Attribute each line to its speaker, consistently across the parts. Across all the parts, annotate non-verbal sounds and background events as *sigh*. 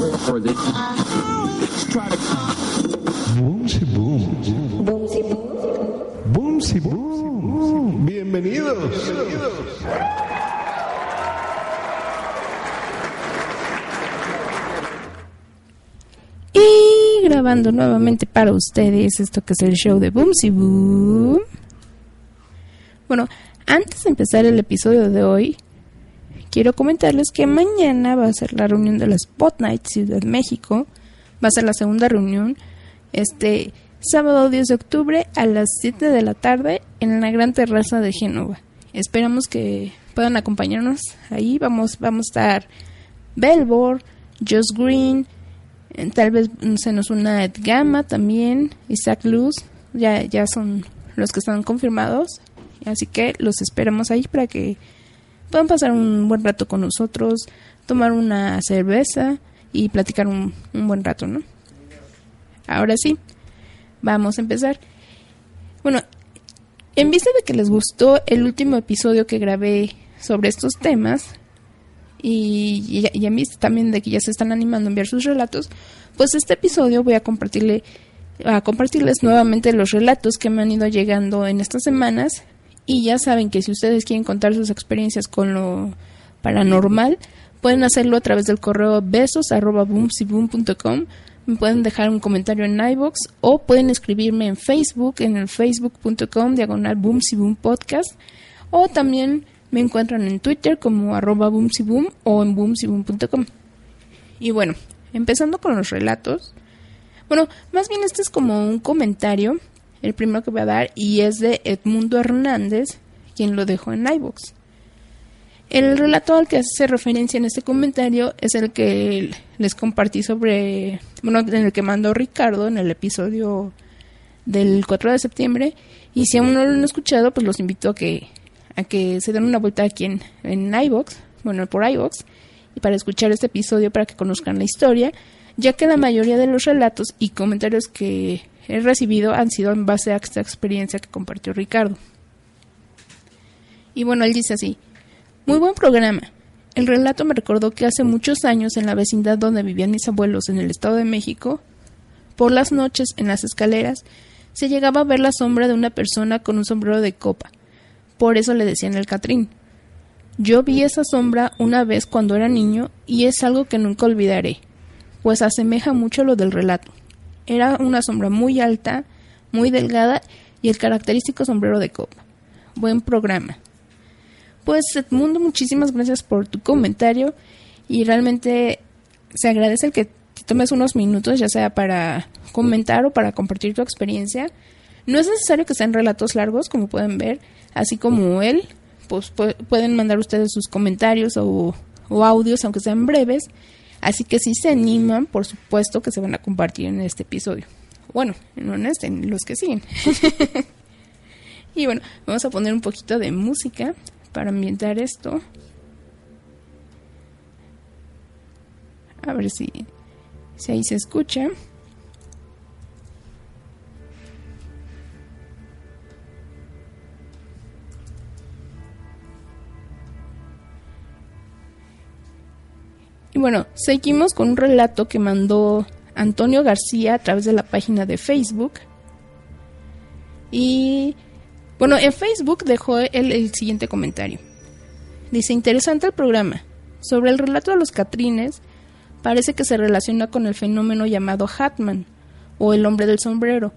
Speaker 1: or they try to
Speaker 2: Boomsy boom.
Speaker 3: Boomsy boom.
Speaker 2: Boomsy boom. Bienvenidos.
Speaker 4: Y grabando nuevamente para ustedes esto que es el show de Boomsy Boom. Bueno, antes de empezar el episodio de hoy, quiero comentarles que mañana va a ser la reunión de la Spot Night Ciudad México. Va a ser la segunda reunión. Este sábado 10 de octubre a las 7 de la tarde en la gran terraza de Génova. Esperamos que puedan acompañarnos ahí. Vamos, vamos a estar Belbor, Josh Green, eh, tal vez se nos una Ed Gamma también, Isaac Luz, ya, ya son los que están confirmados. Así que los esperamos ahí para que puedan pasar un buen rato con nosotros, tomar una cerveza y platicar un, un buen rato, ¿no? Ahora sí, vamos a empezar. Bueno, en vista de que les gustó el último episodio que grabé sobre estos temas, y, y, en vista también de que ya se están animando a enviar sus relatos, pues este episodio voy a compartirle a compartirles nuevamente los relatos que me han ido llegando en estas semanas y ya saben que si ustedes quieren contar sus experiencias con lo paranormal, pueden hacerlo a través del correo besos arroba me pueden dejar un comentario en iBox o pueden escribirme en Facebook, en el facebook.com diagonal boomsyboom podcast o también me encuentran en Twitter como arroba o en boomsyboom.com. Y bueno, empezando con los relatos. Bueno, más bien este es como un comentario, el primero que voy a dar, y es de Edmundo Hernández, quien lo dejó en iBox. El relato al que hace referencia en este comentario es el que les compartí sobre, bueno, en el que mandó Ricardo en el episodio del 4 de septiembre. Y si aún no lo han escuchado, pues los invito a que, a que se den una vuelta aquí en, en iVox, bueno, por iVox, y para escuchar este episodio para que conozcan la historia, ya que la mayoría de los relatos y comentarios que he recibido han sido en base a esta experiencia que compartió Ricardo. Y bueno, él dice así, muy buen programa. El relato me recordó que hace muchos años en la vecindad donde vivían mis abuelos en el Estado de México, por las noches en las escaleras se llegaba a ver la sombra de una persona con un sombrero de copa. Por eso le decían el Catrín. Yo vi esa sombra una vez cuando era niño y es algo que nunca olvidaré, pues asemeja mucho lo del relato. Era una sombra muy alta, muy delgada y el característico sombrero de copa. Buen programa. Pues Edmundo, muchísimas gracias por tu comentario y realmente se agradece el que te tomes unos minutos, ya sea para comentar o para compartir tu experiencia. No es necesario que sean relatos largos, como pueden ver, así como él, pues pu pueden mandar ustedes sus comentarios o audios, aunque sean breves. Así que si se animan, por supuesto que se van a compartir en este episodio. Bueno, no en este, en los que siguen. *laughs* y bueno, vamos a poner un poquito de música para ambientar esto. A ver si, si ahí se escucha. Y bueno, seguimos con un relato que mandó Antonio García a través de la página de Facebook. Y bueno, en Facebook dejó él el siguiente comentario. Dice, interesante el programa. Sobre el relato de los Catrines, parece que se relaciona con el fenómeno llamado Hatman, o el hombre del sombrero.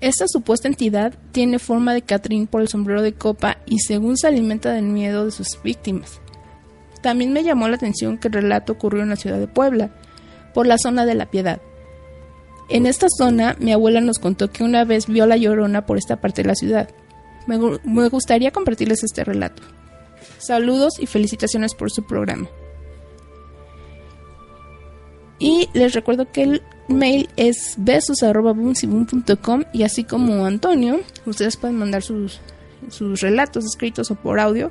Speaker 4: Esta supuesta entidad tiene forma de Catrín por el sombrero de copa y según se alimenta del miedo de sus víctimas. También me llamó la atención que el relato ocurrió en la ciudad de Puebla, por la zona de la Piedad. En esta zona, mi abuela nos contó que una vez vio la llorona por esta parte de la ciudad. Me, gustaría compartirles este relato. Saludos y felicitaciones por su programa. Y les recuerdo que el mail es besos.boomsyboom.com y así como Antonio, ustedes pueden mandar sus, sus relatos escritos o por audio.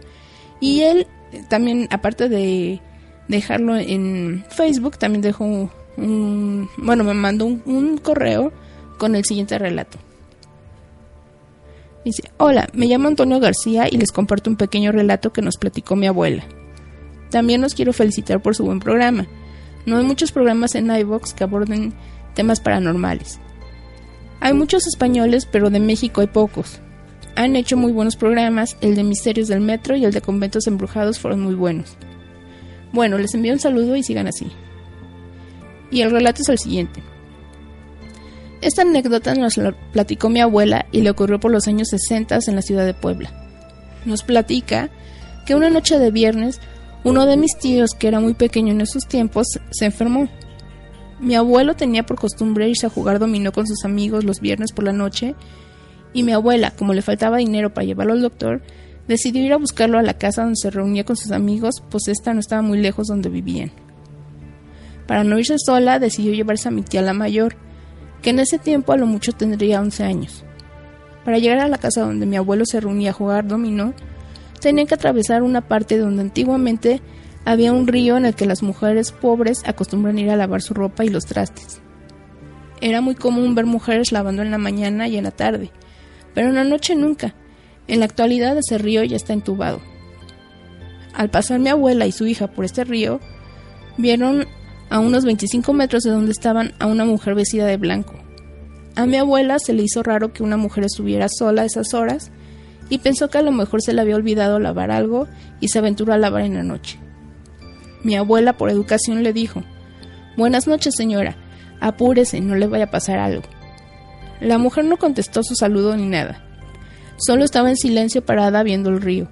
Speaker 4: Y él también, aparte de dejarlo en Facebook, también dejó un, bueno, me mandó un, un correo con el siguiente relato. Dice, hola, me llamo Antonio García y les comparto un pequeño relato que nos platicó mi abuela. También los quiero felicitar por su buen programa. No hay muchos programas en iVox que aborden temas paranormales. Hay muchos españoles, pero de México hay pocos. Han hecho muy buenos programas, el de Misterios del Metro y el de Conventos Embrujados fueron muy buenos. Bueno, les envío un saludo y sigan así. Y el relato es el siguiente. Esta anécdota nos la platicó mi abuela y le ocurrió por los años 60 en la ciudad de Puebla. Nos platica que una noche de viernes uno de mis tíos, que era muy pequeño en esos tiempos, se enfermó. Mi abuelo tenía por costumbre irse a jugar dominó con sus amigos los viernes por la noche y mi abuela, como le faltaba dinero para llevarlo al doctor, decidió ir a buscarlo a la casa donde se reunía con sus amigos, pues esta no estaba muy lejos donde vivían. Para no irse sola, decidió llevarse a mi tía la mayor, que en ese tiempo a lo mucho tendría 11 años. Para llegar a la casa donde mi abuelo se reunía a jugar dominó, tenían que atravesar una parte donde antiguamente había un río en el que las mujeres pobres acostumbran ir a lavar su ropa y los trastes. Era muy común ver mujeres lavando en la mañana y en la tarde, pero en la noche nunca. En la actualidad ese río ya está entubado. Al pasar mi abuela y su hija por este río, vieron a unos 25 metros de donde estaban a una mujer vestida de blanco. A mi abuela se le hizo raro que una mujer estuviera sola a esas horas y pensó que a lo mejor se le había olvidado lavar algo y se aventuró a lavar en la noche. Mi abuela, por educación, le dijo, Buenas noches, señora, apúrese, no le vaya a pasar algo. La mujer no contestó su saludo ni nada, solo estaba en silencio parada viendo el río.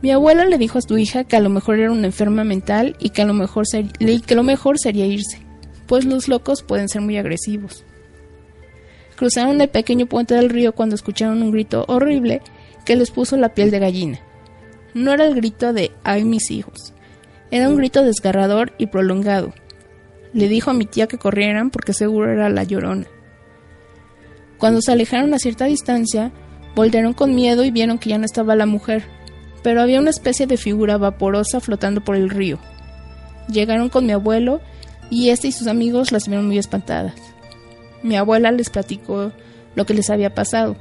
Speaker 4: Mi abuela le dijo a su hija que a lo mejor era una enferma mental y que a lo mejor, que lo mejor sería irse, pues los locos pueden ser muy agresivos. Cruzaron el pequeño puente del río cuando escucharon un grito horrible que les puso la piel de gallina. No era el grito de ¡ay mis hijos! Era un grito desgarrador y prolongado. Le dijo a mi tía que corrieran porque seguro era la llorona. Cuando se alejaron a cierta distancia, voltearon con miedo y vieron que ya no estaba la mujer, pero había una especie de figura vaporosa flotando por el río. Llegaron con mi abuelo y este y sus amigos las vieron muy espantadas. Mi abuela les platicó lo que les había pasado.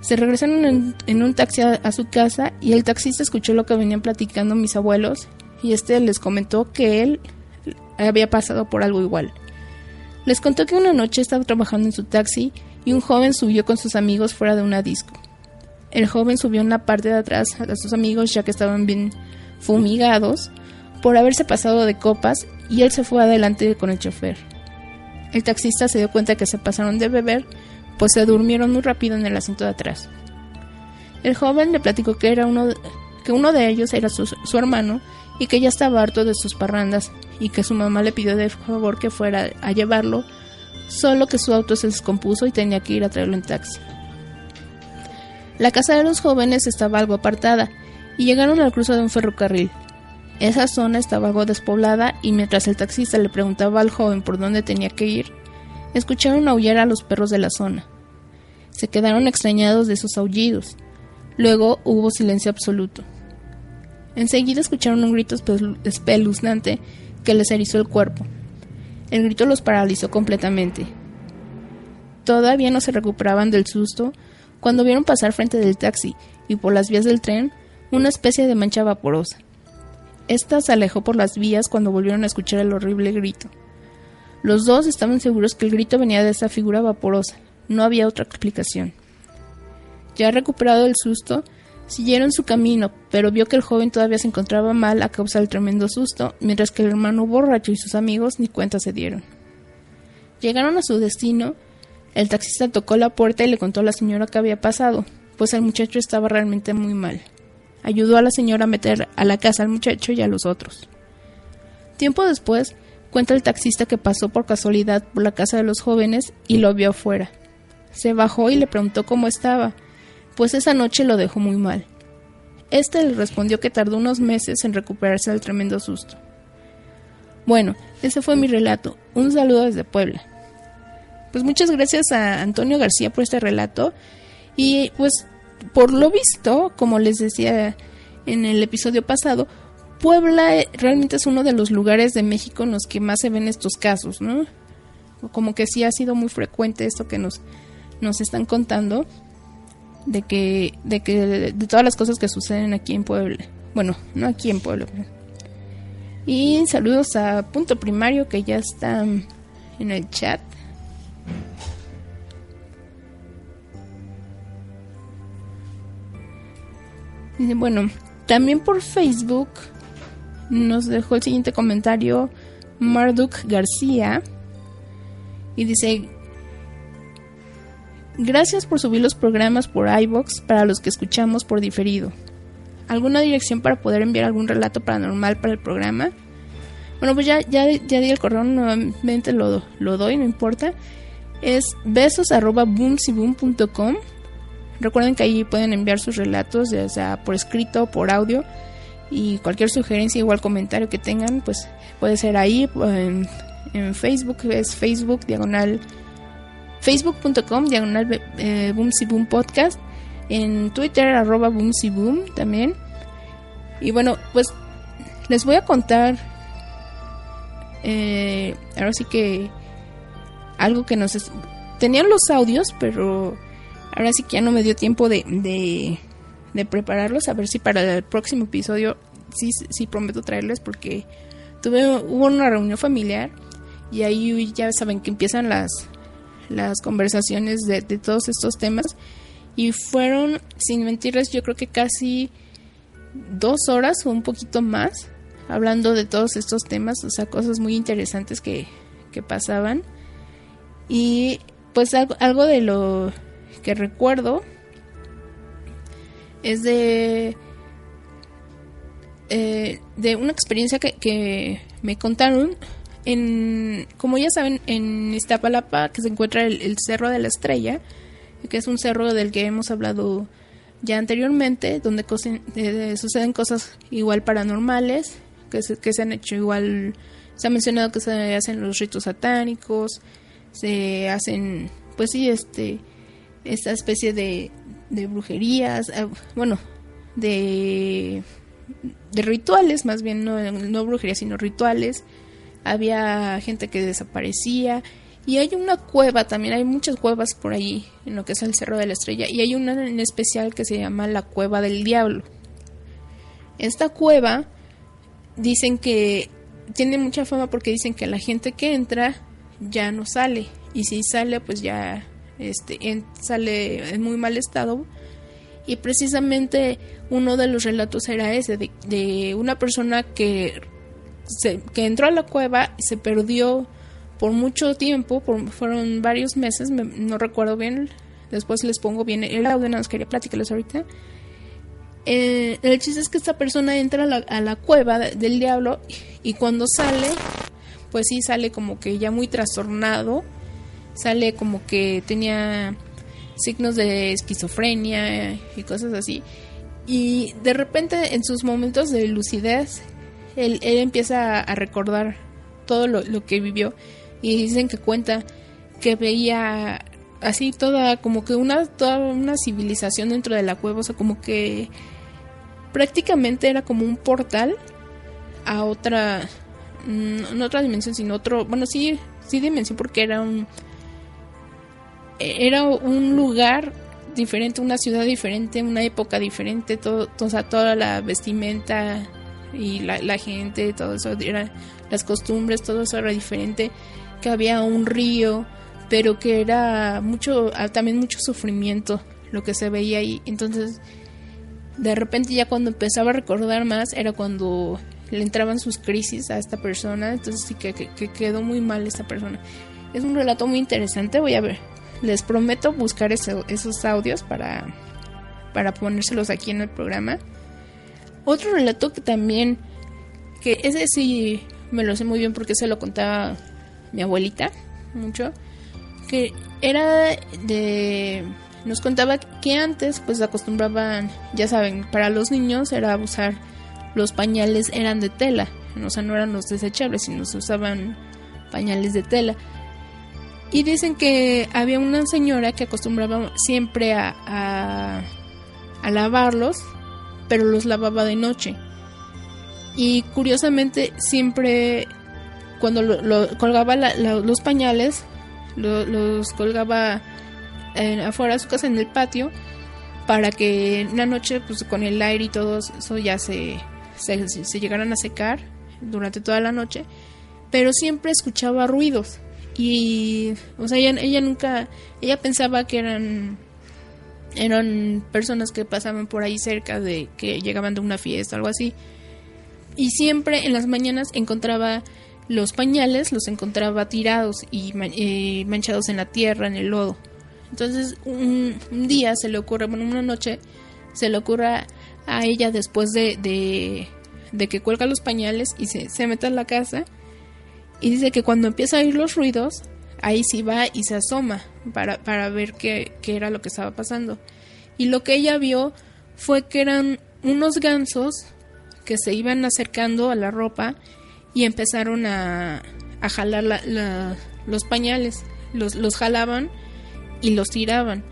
Speaker 4: Se regresaron en, un taxi a, su casa y el taxista escuchó lo que venían platicando mis abuelos y este les comentó que él había pasado por algo igual. Les contó que una noche estaba trabajando en su taxi y un joven subió con sus amigos fuera de una disco. El joven subió en la parte de atrás a sus amigos ya que estaban bien fumigados por haberse pasado de copas y él se fue adelante con el chofer. El taxista se dio cuenta que se pasaron de beber, pues se durmieron muy rápido en el asiento de atrás. El joven le platicó que, era uno de, que uno de ellos era su, su hermano y que ya estaba harto de sus parrandas y que su mamá le pidió de favor que fuera a llevarlo, solo que su auto se descompuso y tenía que ir a traerlo en taxi. La casa de los jóvenes estaba algo apartada y llegaron al cruce de un ferrocarril. Esa zona estaba algo despoblada y mientras el taxista le preguntaba al joven por dónde tenía que ir, escucharon aullar a los perros de la zona. Se quedaron extrañados de esos aullidos. Luego hubo silencio absoluto. Enseguida escucharon un grito espeluznante que les erizó el cuerpo. El grito los paralizó completamente. Todavía no se recuperaban del susto cuando vieron pasar frente del taxi y por las vías del tren una especie de mancha vaporosa. Esta se alejó por las vías cuando volvieron a escuchar el horrible grito. Los dos estaban seguros que el grito venía de esa figura vaporosa. No había otra explicación. Ya recuperado del susto, siguieron su camino, pero vio que el joven todavía se encontraba mal a causa del tremendo susto, mientras que el hermano borracho y sus amigos ni cuenta se dieron. Llegaron a su destino, el taxista tocó la puerta y le contó a la señora qué había pasado, pues el muchacho estaba realmente muy mal ayudó a la señora a meter a la casa al muchacho y a los otros. Tiempo después, cuenta el taxista que pasó por casualidad por la casa de los jóvenes y lo vio afuera. Se bajó y le preguntó cómo estaba, pues esa noche lo dejó muy mal. Este le respondió que tardó unos meses en recuperarse del tremendo susto. Bueno, ese fue mi relato. Un saludo desde Puebla. Pues muchas gracias a Antonio García por este relato. Y pues por lo visto, como les decía en el episodio pasado, Puebla eh, realmente es uno de los lugares de México en los que más se ven estos casos, ¿no? Como que sí ha sido muy frecuente esto que nos, nos están contando de que, de que de todas las cosas que suceden aquí en Puebla. Bueno, no aquí en Puebla, Y saludos a Punto Primario que ya está en el chat. Dice, Bueno, también por Facebook nos dejó el siguiente comentario Marduk García y dice Gracias por subir los programas por iBox para los que escuchamos por diferido. ¿Alguna dirección para poder enviar algún relato paranormal para el programa? Bueno, pues ya, ya, ya di el correo, nuevamente lo, lo doy, no importa. Es besos arroba boomsyboom.com. Recuerden que ahí pueden enviar sus relatos, ya sea por escrito por audio. Y cualquier sugerencia, igual comentario que tengan, pues puede ser ahí. En, en Facebook es Facebook diagonal facebook.com diagonal eh, podcast. En Twitter arroba boom también. Y bueno pues les voy a contar eh, ahora sí que algo que nos es... tenían los audios pero ahora sí que ya no me dio tiempo de, de, de prepararlos. A ver si para el próximo episodio sí, sí prometo traerles porque tuve hubo una reunión familiar y ahí ya saben que empiezan las las conversaciones de, todos estos temas y fueron, sin mentirles, yo creo que casi dos horas o un poquito más hablando de todos estos temas, o sea, cosas muy interesantes que, que pasaban. Y pues algo, algo, de lo que recuerdo es de, eh, de una experiencia que, que me contaron en, como ya saben, en Iztapalapa, que se encuentra el, Cerro de la Estrella, que es un cerro del que hemos hablado ya anteriormente, donde eh, suceden cosas igual paranormales, que se, han hecho igual, se ha mencionado que se hacen los ritos satánicos, se hacen, pues sí, este, esta especie de, brujerías, eh, bueno, de, de rituales, más bien, no brujerías, sino rituales, había gente que desaparecía y hay una cueva también, hay muchas cuevas por ahí en lo que es el Cerro de la Estrella y hay una en especial que se llama la Cueva del Diablo. Esta cueva dicen que tiene mucha fama porque dicen que la gente que entra ya no sale y si sale pues ya este sale en muy mal estado y precisamente uno de los relatos era ese de una persona que que entró a la cueva y se perdió por mucho tiempo, por, fueron varios meses, no recuerdo bien, después les pongo bien el audio, nada más quería platicarles ahorita. Eh, el chiste es que esta persona entra a la, cueva del diablo y cuando sale, pues sí sale como que ya muy trastornado, sale como que tenía signos de esquizofrenia y cosas así. Y de repente en sus momentos de lucidez él, empieza a recordar todo lo, que vivió y dicen que cuenta que veía así toda como que una toda una civilización dentro de la cueva, o sea, como que prácticamente era como un portal a otra no otra dimensión, sino otro, bueno, sí sí dimensión porque era un era un lugar diferente, una ciudad diferente, una época diferente, todo, o sea, toda la vestimenta y la, gente, todo eso, era, las costumbres, todo eso era diferente, que había un río, pero que era mucho, ah, también mucho sufrimiento lo que se veía ahí. Entonces, de repente ya cuando empezaba a recordar más era cuando le entraban sus crisis a esta persona, entonces sí que, que, quedó muy mal esta persona. Es un relato muy interesante, voy a ver, les prometo buscar esos audios para, para ponérselos aquí en el programa. Otro relato que también, que ese sí me lo sé muy bien porque se lo contaba mi abuelita mucho, que era de... Nos contaba que antes pues acostumbraban, ya saben, para los niños era usar los pañales eran de tela, o sea, no eran los desechables, sino se usaban pañales de tela. Y dicen que había una señora que acostumbraba siempre a, a, a lavarlos pero los lavaba de noche. Y curiosamente siempre cuando lo, colgaba los pañales, los colgaba afuera de su casa en el patio para que en la noche pues con el aire y todo eso ya se, se, llegaran a secar durante toda la noche, pero siempre escuchaba ruidos y, o sea, ella, ella nunca, ella pensaba que eran eran personas que pasaban por ahí cerca de que llegaban de una fiesta, algo así. Y siempre en las mañanas encontraba los pañales, los encontraba tirados y eh, manchados en la tierra, en el lodo. Entonces un, día se le ocurre, bueno, una noche se le ocurre a ella después de, de, que cuelga los pañales y se, se mete en la casa y dice que cuando empieza a oír los ruidos, ahí sí va y se asoma para, para ver qué, qué era lo que estaba pasando. Y lo que ella vio fue que eran unos gansos que se iban acercando a la ropa y empezaron a, a jalar los pañales. Los, los jalaban y los tiraban.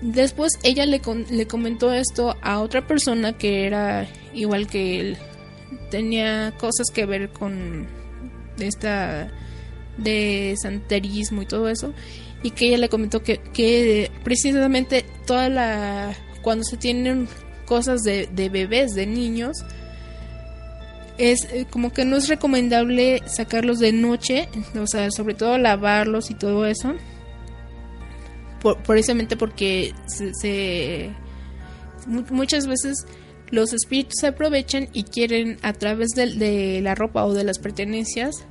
Speaker 4: Después ella le, le comentó esto a otra persona que era igual que él. Tenía cosas que ver con esta de santerismo y todo eso. Y que ella le comentó que, que precisamente toda la... cuando se tienen cosas de, de bebés, de niños, es eh, como que no es recomendable sacarlos de noche, o sea, sobre todo lavarlos y todo eso precisamente porque se, muchas veces los espíritus se aprovechan y quieren a través de, la ropa o de las pertenencias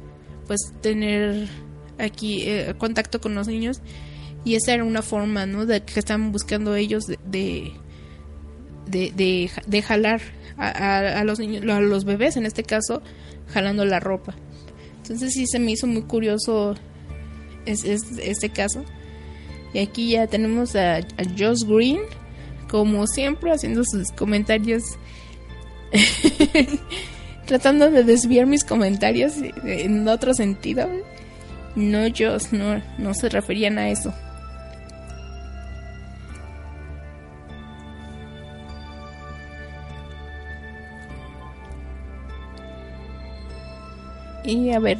Speaker 4: pues tener aquí eh, contacto con los niños y esa era una forma no de que estaban buscando ellos de de, de, jalar a, los niños a los bebés en este caso jalando la ropa. Entonces sí se me hizo muy curioso es, este caso. Y aquí ya tenemos a, a Josh Green, como siempre, haciendo sus comentarios. *laughs* tratando de desviar mis comentarios en otro sentido. No, Josh, no, no se referían a eso. Y a ver,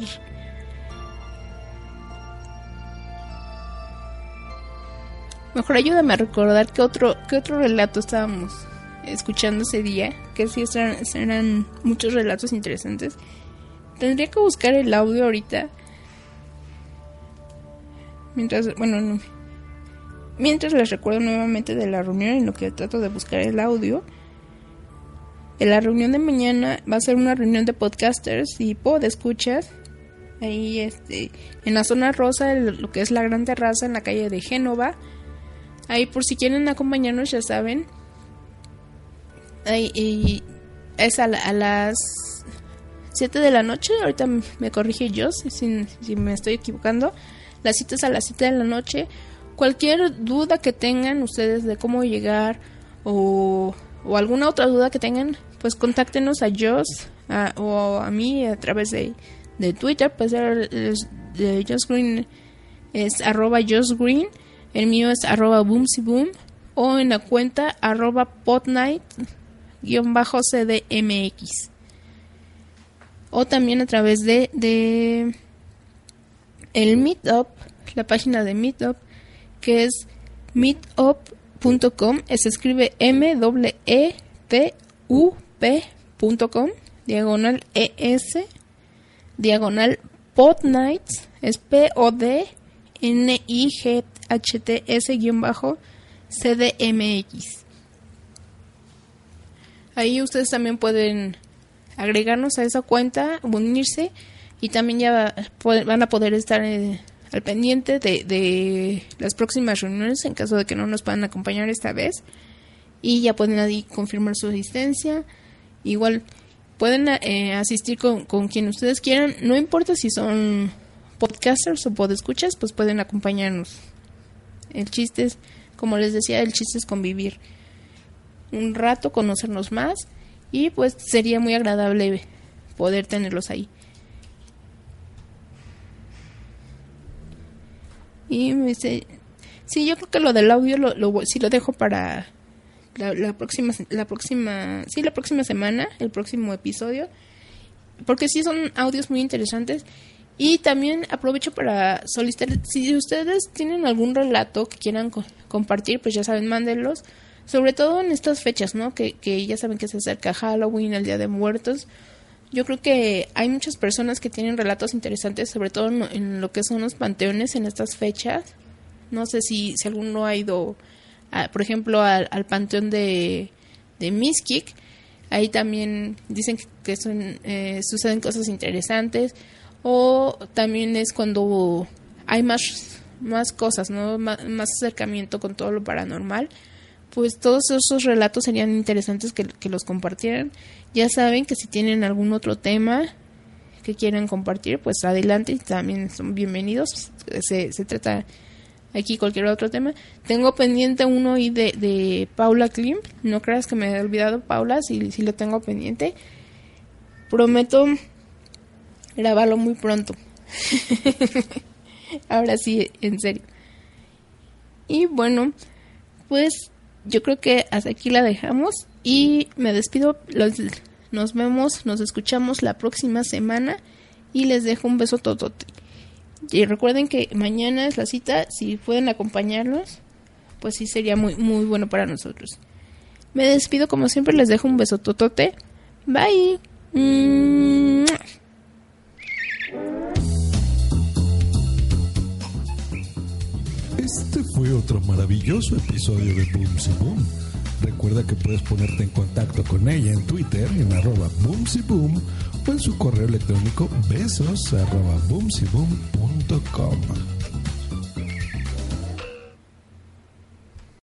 Speaker 4: Mejor ayúdame a recordar qué otro, qué otro relato estábamos escuchando ese día, que sí eran, muchos relatos interesantes. Tendría que buscar el audio ahorita. Mientras, bueno, mientras les recuerdo nuevamente de la reunión en lo que trato de buscar el audio. En la reunión de mañana va a ser una reunión de podcasters y pod escuchas. Ahí este, en la zona rosa, lo que es la gran terraza en la calle de Génova Ahí por si quieren acompañarnos, ya saben. Es a, las 7 de la noche. Ahorita me corrige yo si, me estoy equivocando. Las citas a las 7 de la noche. Cualquier duda que tengan ustedes de cómo llegar o, alguna otra duda que tengan, pues contáctenos a Joss o a mí a través de, de Twitter. Pues de Joss Green es arroba Joss Green el mío es arroba boomsyboom o en la cuenta arroba potnight-cdmx. O también a través de, de el Meetup, la página de Meetup, que es meetup.com, se escribe m w e t u p.com, diagonal ES, diagonal Podnights, es P O D N I G HTS-CDMX. Ahí ustedes también pueden agregarnos a esa cuenta, unirse y también ya van a poder estar eh, al pendiente de, las próximas reuniones en caso de que no nos puedan acompañar esta vez y ya pueden ahí confirmar su asistencia. Igual pueden eh, asistir con, con quien ustedes quieran, no importa si son podcasters o podescuchas, pues pueden acompañarnos. El chiste es, como les decía, el chiste es convivir un rato, conocernos más y pues sería muy agradable poder tenerlos ahí. Y me dice, sí, yo creo que lo del audio lo, lo sí lo dejo para la, próxima, la próxima, sí, la próxima semana, el próximo episodio, porque sí son audios muy interesantes y también aprovecho para solicitar, si ustedes tienen algún relato que quieran compartir, pues ya saben, mándenlos. Sobre todo en estas fechas, ¿no? Que, que ya saben que se acerca Halloween, el Día de Muertos. Yo creo que hay muchas personas que tienen relatos interesantes, sobre todo en, lo que son los panteones en estas fechas. No sé si, si alguno ha ido, a- por ejemplo, al, al panteón de, de Miskik. Ahí también dicen que, son, eh, suceden cosas interesantes. O también es cuando hay más, más cosas, ¿no? Más acercamiento con todo lo paranormal pues todos esos relatos serían interesantes que, que los compartieran. Ya saben que si tienen algún otro tema que quieran compartir, pues adelante y también son bienvenidos. Se, se trata aquí cualquier otro tema. Tengo pendiente uno hoy de, de Paula Klim. No creas que me he olvidado, Paula, si, si lo tengo pendiente. Prometo grabarlo muy pronto. *laughs* Ahora sí, en serio. Y bueno, pues yo creo que hasta aquí la dejamos y me despido. Los- nos vemos, nos escuchamos la próxima semana y les dejo un beso totote. Y recuerden que mañana es la cita, si pueden acompañarnos, pues sí sería muy muy bueno para nosotros. Me despido como siempre, les dejo un beso totote. Bye. Mm.
Speaker 2: Otro maravilloso episodio de Boomsy Boom. Recuerda que puedes ponerte en contacto con ella en Twitter en arroba Boomsy Boom o en su correo electrónico besos arroba boomsyboom.com.